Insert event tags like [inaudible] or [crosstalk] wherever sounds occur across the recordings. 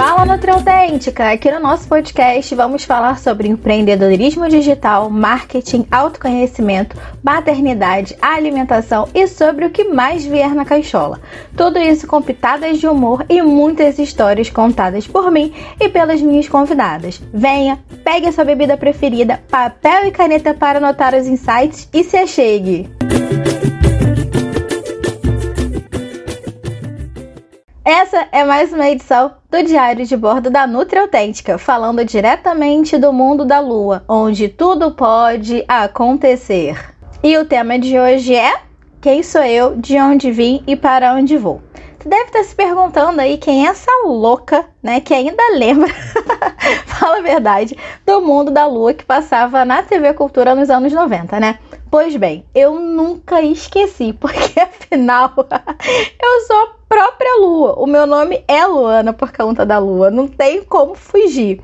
Fala Nutriautêntica! Aqui no nosso podcast vamos falar sobre empreendedorismo digital, marketing, autoconhecimento, maternidade, alimentação e sobre o que mais vier na caixola. Tudo isso com pitadas de humor e muitas histórias contadas por mim e pelas minhas convidadas. Venha, pegue a sua bebida preferida, papel e caneta para anotar os insights e se achegue! Essa é mais uma edição do Diário de Bordo da Nutri Autêntica, falando diretamente do mundo da lua, onde tudo pode acontecer. E o tema de hoje é: Quem sou eu, de onde vim e para onde vou? Você deve estar se perguntando aí quem é essa louca, né, que ainda [laughs] lembra, fala a verdade, do mundo da lua que passava na TV Cultura nos anos 90, né? Pois bem, eu nunca esqueci, [laughs] porque afinal [laughs] eu sou própria lua. O meu nome é Luana por conta da lua, não tem como fugir.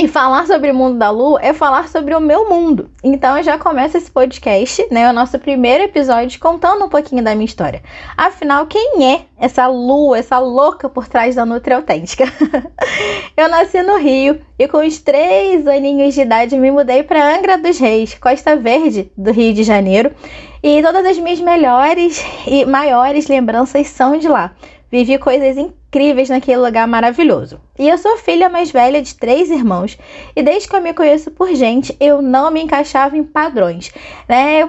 E falar sobre o mundo da Lua é falar sobre o meu mundo. Então eu já começo esse podcast, né? O nosso primeiro episódio contando um pouquinho da minha história. Afinal, quem é essa Lua, essa louca por trás da Nutri Autêntica? [laughs] eu nasci no Rio e com os três aninhos de idade me mudei para Angra dos Reis, Costa Verde do Rio de Janeiro. E todas as minhas melhores e maiores lembranças são de lá. Vivi coisas incríveis naquele lugar maravilhoso. E eu sou filha mais velha de três irmãos, e desde que eu me conheço por gente, eu não me encaixava em padrões, né?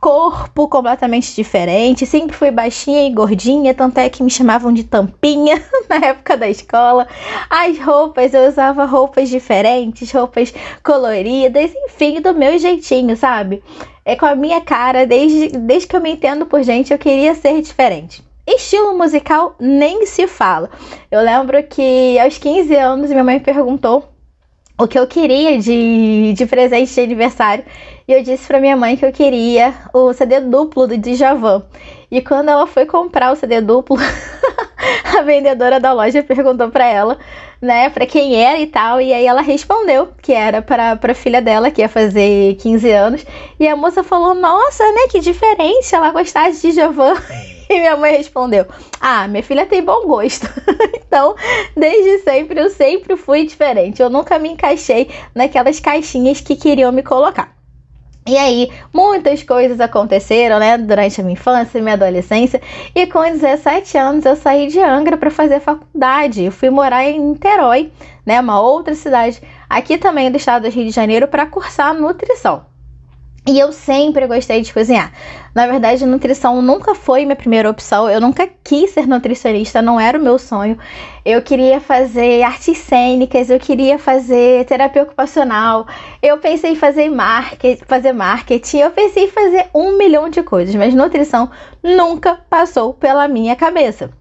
Corpo completamente diferente, sempre fui baixinha e gordinha, tanto é que me chamavam de tampinha [laughs] na época da escola. As roupas, eu usava roupas diferentes, roupas coloridas, enfim, do meu jeitinho, sabe? É com a minha cara, desde, desde que eu me entendo por gente, eu queria ser diferente. Estilo musical nem se fala. Eu lembro que aos 15 anos minha mãe perguntou o que eu queria de, de presente de aniversário. E eu disse para minha mãe que eu queria o CD duplo do Djavan. E quando ela foi comprar o CD duplo, [laughs] a vendedora da loja perguntou para ela, né, para quem era e tal, e aí ela respondeu que era para a filha dela, que ia fazer 15 anos, e a moça falou: "Nossa, né, que diferente ela gostar de Djavan". E minha mãe respondeu: Ah, minha filha tem bom gosto. [laughs] então, desde sempre eu sempre fui diferente. Eu nunca me encaixei naquelas caixinhas que queriam me colocar. E aí, muitas coisas aconteceram, né, durante a minha infância e minha adolescência. E com 17 anos eu saí de Angra para fazer faculdade. Eu fui morar em Niterói, né, uma outra cidade aqui também do estado do Rio de Janeiro para cursar nutrição. E eu sempre gostei de cozinhar. Na verdade, nutrição nunca foi minha primeira opção. Eu nunca quis ser nutricionista, não era o meu sonho. Eu queria fazer artes cênicas, eu queria fazer terapia ocupacional. Eu pensei em fazer marketing, fazer marketing, eu pensei em fazer um milhão de coisas, mas nutrição nunca passou pela minha cabeça.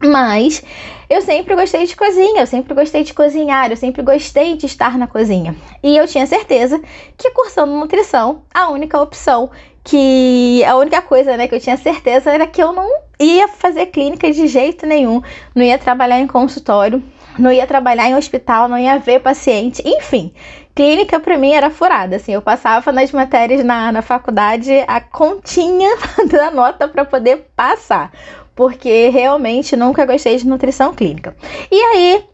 Mas eu sempre gostei de cozinha, eu sempre gostei de cozinhar, eu sempre gostei de estar na cozinha. E eu tinha certeza que cursando nutrição, a única opção que a única coisa, né, que eu tinha certeza era que eu não ia fazer clínica de jeito nenhum, não ia trabalhar em consultório, não ia trabalhar em hospital, não ia ver paciente, enfim. Clínica para mim era furada, assim, eu passava nas matérias na, na faculdade a continha [laughs] da nota para poder passar porque realmente nunca gostei de nutrição clínica. E aí,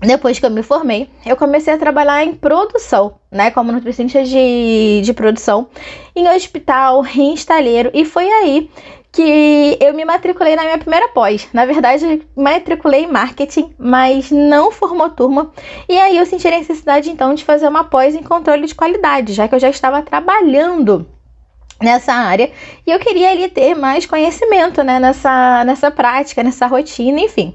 depois que eu me formei, eu comecei a trabalhar em produção, né, como nutricionista de, de produção, em hospital, em estaleiro, e foi aí que eu me matriculei na minha primeira pós. Na verdade, matriculei em marketing, mas não formou turma. E aí eu senti a necessidade então de fazer uma pós em controle de qualidade, já que eu já estava trabalhando nessa área e eu queria ali ter mais conhecimento né, nessa, nessa prática, nessa rotina, enfim.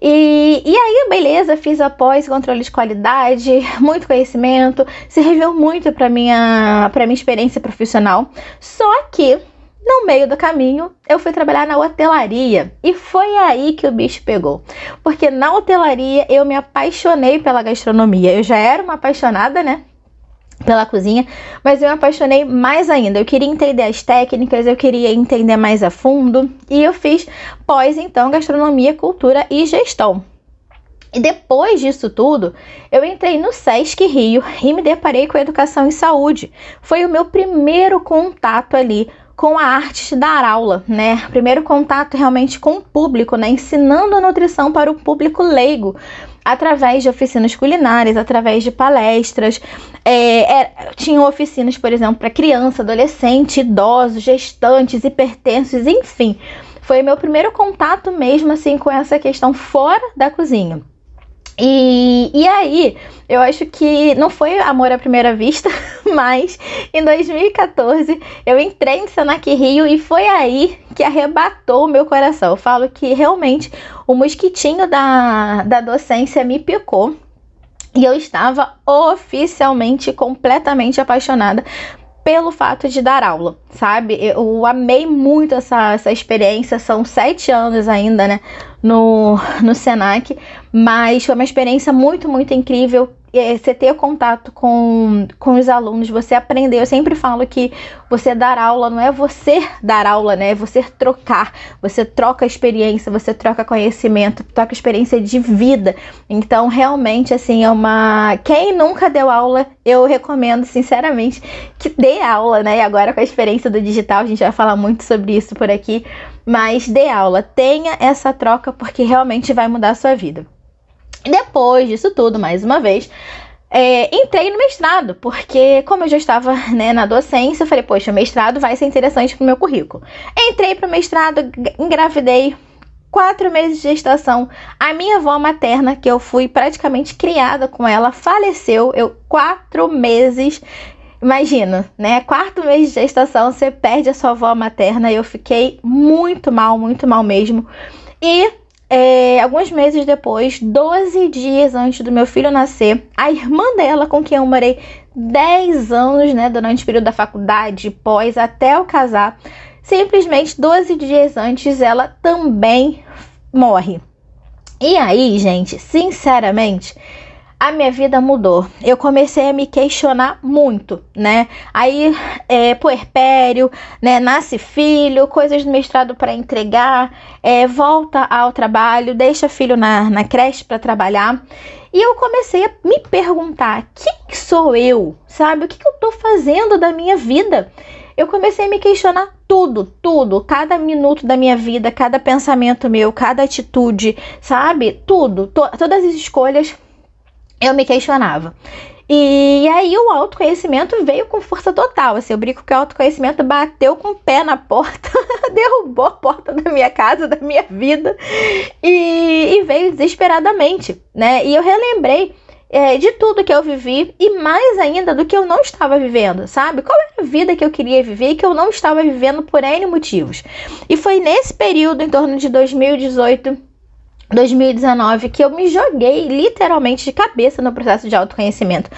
E, e aí, beleza, fiz a pós controle de qualidade, [laughs] muito conhecimento, serviu muito para minha para minha experiência profissional. Só que no meio do caminho, eu fui trabalhar na hotelaria e foi aí que o bicho pegou. Porque na hotelaria eu me apaixonei pela gastronomia. Eu já era uma apaixonada, né? Pela cozinha, mas eu me apaixonei mais ainda. Eu queria entender as técnicas, eu queria entender mais a fundo e eu fiz pós então gastronomia, cultura e gestão. E depois disso tudo, eu entrei no SESC Rio e me deparei com educação em saúde. Foi o meu primeiro contato ali com a arte dar aula, né? Primeiro contato realmente com o público, né? Ensinando a nutrição para o público leigo, através de oficinas culinárias, através de palestras. É, é, tinham oficinas, por exemplo, para criança, adolescente, idosos, gestantes, hipertensos, enfim. Foi meu primeiro contato mesmo assim com essa questão fora da cozinha. E, e aí, eu acho que não foi amor à primeira vista, [laughs] mas em 2014 eu entrei no Senac Rio e foi aí que arrebatou o meu coração. Eu falo que realmente o mosquitinho da, da docência me picou. E eu estava oficialmente completamente apaixonada pelo fato de dar aula, sabe? Eu amei muito essa, essa experiência, são sete anos ainda, né, no, no Senac, mas foi uma experiência muito, muito incrível você ter contato com, com os alunos, você aprender. Eu sempre falo que você dar aula não é você dar aula, né? É você trocar. Você troca experiência, você troca conhecimento, troca experiência de vida. Então, realmente, assim, é uma. Quem nunca deu aula, eu recomendo, sinceramente, que dê aula, né? E agora com a experiência do digital, a gente vai falar muito sobre isso por aqui. Mas dê aula, tenha essa troca, porque realmente vai mudar a sua vida. Depois disso tudo, mais uma vez, é, entrei no mestrado, porque como eu já estava né, na docência, eu falei, poxa, o mestrado vai ser interessante para o meu currículo. Entrei para o mestrado, engravidei, quatro meses de gestação. A minha avó materna, que eu fui praticamente criada com ela, faleceu. Eu, quatro meses. Imagina, né? Quarto mês de gestação, você perde a sua avó materna. Eu fiquei muito mal, muito mal mesmo. E é, alguns meses depois, 12 dias antes do meu filho nascer, a irmã dela, com quem eu morei 10 anos, né, durante o período da faculdade, pós, até eu casar, simplesmente 12 dias antes ela também morre. E aí, gente, sinceramente, a minha vida mudou. Eu comecei a me questionar muito, né? Aí, é, puerpério, né? Nasce filho, coisas do mestrado para entregar, é, volta ao trabalho, deixa filho na, na creche para trabalhar. E eu comecei a me perguntar: quem sou eu? Sabe? O que, que eu tô fazendo da minha vida? Eu comecei a me questionar tudo, tudo, cada minuto da minha vida, cada pensamento meu, cada atitude, sabe? Tudo, to todas as escolhas eu me questionava. E aí o autoconhecimento veio com força total. Assim, eu brinco que o autoconhecimento bateu com o pé na porta, [laughs] derrubou a porta da minha casa, da minha vida, e, e veio desesperadamente, né? E eu relembrei é, de tudo que eu vivi e mais ainda do que eu não estava vivendo, sabe? Qual era a vida que eu queria viver e que eu não estava vivendo por N motivos. E foi nesse período, em torno de 2018 2019 que eu me joguei literalmente de cabeça no processo de autoconhecimento.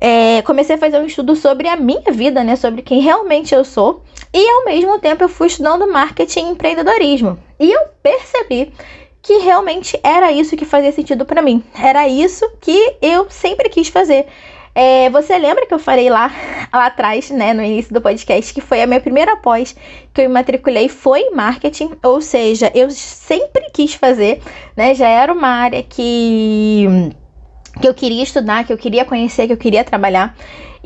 É, comecei a fazer um estudo sobre a minha vida, né, sobre quem realmente eu sou, e ao mesmo tempo eu fui estudando marketing e empreendedorismo. E eu percebi que realmente era isso que fazia sentido para mim. Era isso que eu sempre quis fazer. É, você lembra que eu falei lá, [laughs] lá atrás, né, no início do podcast, que foi a minha primeira pós que eu me matriculei foi marketing, ou seja, eu sempre quis fazer, né, já era uma área que, que eu queria estudar, que eu queria conhecer, que eu queria trabalhar.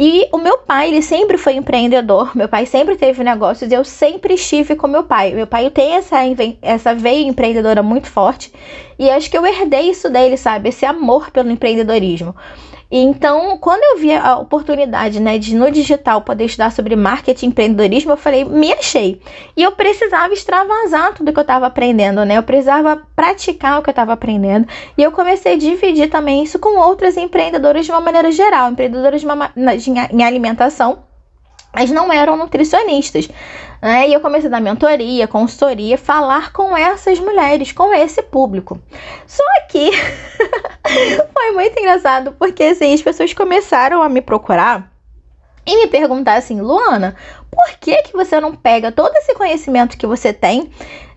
E o meu pai, ele sempre foi empreendedor. Meu pai sempre teve negócios eu sempre estive com meu pai. Meu pai tem essa, essa veia empreendedora muito forte. E acho que eu herdei isso dele, sabe? Esse amor pelo empreendedorismo. Então, quando eu vi a oportunidade, né, de no digital poder estudar sobre marketing e empreendedorismo, eu falei, me achei. E eu precisava extravasar tudo que eu estava aprendendo, né? Eu precisava praticar o que eu estava aprendendo. E eu comecei a dividir também isso com outras empreendedoras de uma maneira geral, empreendedoras de, uma, de em alimentação mas não eram nutricionistas. Né? E eu comecei a dar mentoria, consultoria, falar com essas mulheres, com esse público. Só que [laughs] foi muito engraçado, porque assim, as pessoas começaram a me procurar e me perguntar assim, Luana, por que, que você não pega todo esse conhecimento que você tem,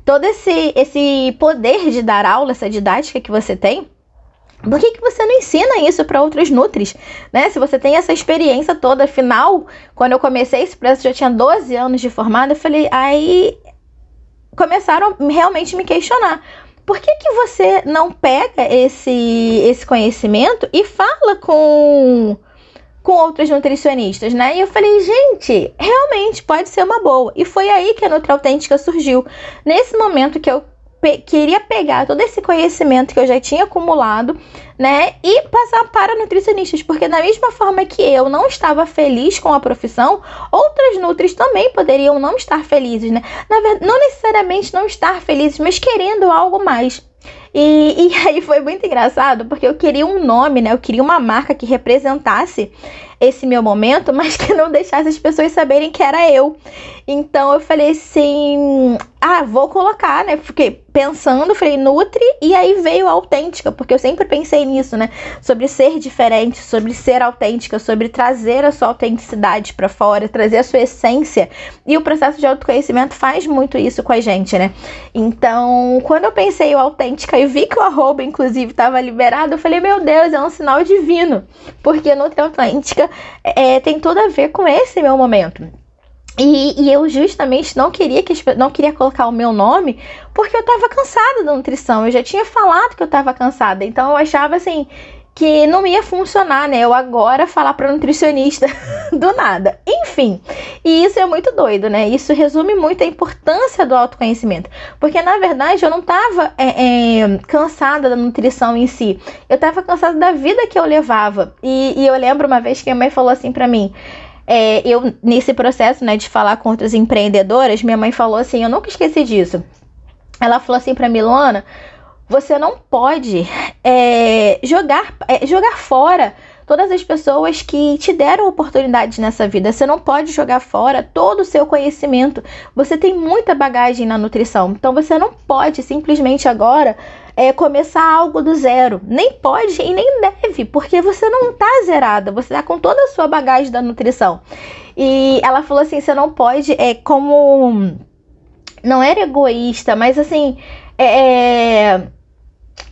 todo esse, esse poder de dar aula, essa didática que você tem, por que, que você não ensina isso para outros nutris? Né? Se você tem essa experiência toda, afinal, quando eu comecei esse processo, já tinha 12 anos de formada, eu falei, aí começaram realmente me questionar. Por que, que você não pega esse, esse conhecimento e fala com com outras nutricionistas, né? E eu falei, gente, realmente pode ser uma boa. E foi aí que a Nutri Autêntica surgiu. Nesse momento que eu pe queria pegar todo esse conhecimento que eu já tinha acumulado, né, e passar para nutricionistas, porque da mesma forma que eu não estava feliz com a profissão, outras nutris também poderiam não estar felizes, né? Na verdade, não necessariamente não estar felizes, mas querendo algo mais. E, e [laughs] aí foi muito engraçado, porque eu queria um nome, né? Eu queria uma marca que representasse esse meu momento, mas que não deixasse as pessoas saberem que era eu. Então eu falei assim: ah, vou colocar, né? Fiquei pensando, falei Nutri, e aí veio a autêntica, porque eu sempre pensei nisso, né? Sobre ser diferente, sobre ser autêntica, sobre trazer a sua autenticidade para fora, trazer a sua essência. E o processo de autoconhecimento faz muito isso com a gente, né? Então, quando eu pensei o autêntica e vi que o arroba, inclusive, estava liberado, eu falei, meu Deus, é um sinal divino, porque Nutri Autêntica é, tem tudo a ver com esse meu momento. E, e, eu justamente não queria que não queria colocar o meu nome porque eu estava cansada da nutrição. Eu já tinha falado que eu estava cansada, então eu achava assim que não ia funcionar, né? Eu agora falar para nutricionista [laughs] do nada. Enfim, e isso é muito doido, né? Isso resume muito a importância do autoconhecimento, porque na verdade eu não estava é, é, cansada da nutrição em si, eu estava cansada da vida que eu levava. E, e eu lembro uma vez que a mãe falou assim para mim. É, eu, nesse processo, né, de falar com outras empreendedoras, minha mãe falou assim, eu nunca esqueci disso. Ela falou assim para mim, Luana, você não pode é, jogar, é, jogar fora todas as pessoas que te deram oportunidades nessa vida. Você não pode jogar fora todo o seu conhecimento. Você tem muita bagagem na nutrição. Então você não pode simplesmente agora é, começar algo do zero. Nem pode e nem deve, porque você não está zerada. Você está com toda a sua bagagem da nutrição. E ela falou assim: você não pode, é como. Não era egoísta, mas assim. é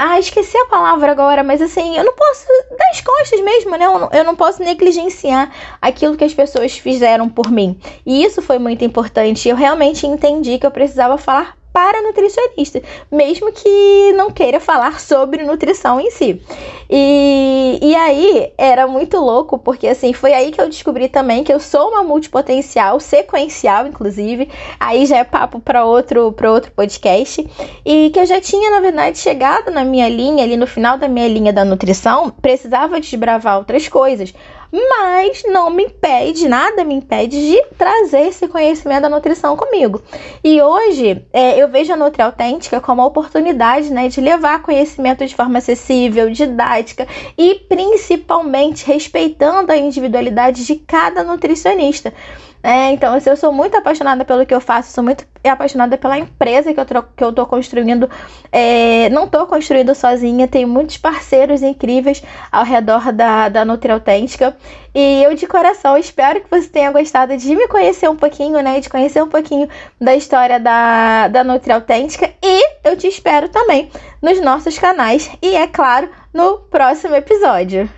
ah, esqueci a palavra agora, mas assim, eu não posso dar as costas mesmo, né? Eu não, eu não posso negligenciar aquilo que as pessoas fizeram por mim. E isso foi muito importante. Eu realmente entendi que eu precisava falar para nutricionista, mesmo que não queira falar [laughs] sobre nutrição em si. E, e aí era muito louco, porque assim, foi aí que eu descobri também que eu sou uma multipotencial, sequencial, inclusive. Aí já é papo para outro, outro podcast. E que eu já tinha, na verdade, chegado na minha linha, ali no final da minha linha da nutrição, precisava desbravar outras coisas mas não me impede, nada me impede de trazer esse conhecimento da nutrição comigo. E hoje é, eu vejo a Nutri Autêntica como a oportunidade né, de levar conhecimento de forma acessível, didática e principalmente respeitando a individualidade de cada nutricionista. É, então, assim, eu sou muito apaixonada pelo que eu faço, sou muito apaixonada pela empresa que eu, que eu tô construindo. É, não tô construindo sozinha, tenho muitos parceiros incríveis ao redor da, da Nutri Autêntica. E eu, de coração, espero que você tenha gostado de me conhecer um pouquinho, né? De conhecer um pouquinho da história da, da Nutri Autêntica. E eu te espero também nos nossos canais. E, é claro, no próximo episódio.